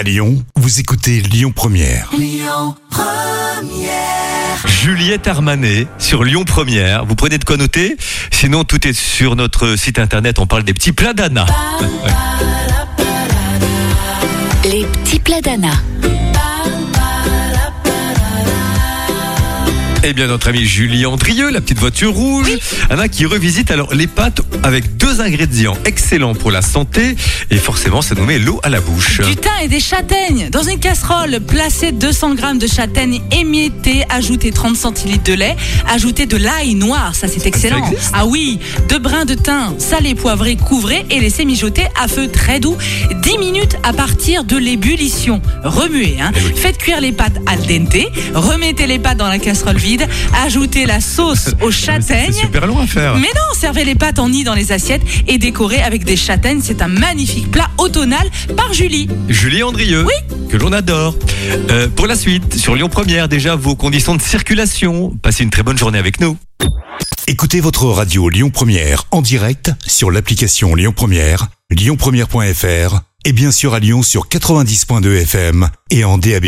À Lyon, vous écoutez Lyon Première. Juliette Armanet sur Lyon Première. Vous prenez de quoi noter? Sinon, tout est sur notre site internet. On parle des petits plats d'Anna. Les petits plats d'Anna. Eh bien, notre ami Julie Andrieux, la petite voiture rouge. Anna qui revisite alors les pâtes avec deux ingrédients excellents pour la santé. Et forcément, ça nous met l'eau à la bouche. Du thym et des châtaignes. Dans une casserole, placez 200 g de châtaignes émiettées, ajoutez 30 centilitres de lait, ajoutez de l'ail noir, ça c'est excellent. ah oui, deux brins de thym, salé, poivré, couvrez et laissez mijoter à feu très doux 10 minutes à partir de l'ébullition. Remuez, hein. Eh oui. Faites cuire les pâtes al dente, remettez les pâtes dans la casserole vide, ajoutez la sauce aux C'est châtaignes. super long à faire. Mais non, servez les pâtes en nid dans les assiettes et décorez avec des châtaignes. C'est un magnifique plat automnal par Julie. Julie Andrieux, que l'on adore. Euh, pour la suite, sur Lyon Première, déjà vos conditions de circulation. Passez une très bonne journée avec nous. Écoutez votre radio Lyon Première en direct sur l'application Lyon Première, lyonpremière.fr et bien sûr à Lyon sur 90.2 FM et en DAB+.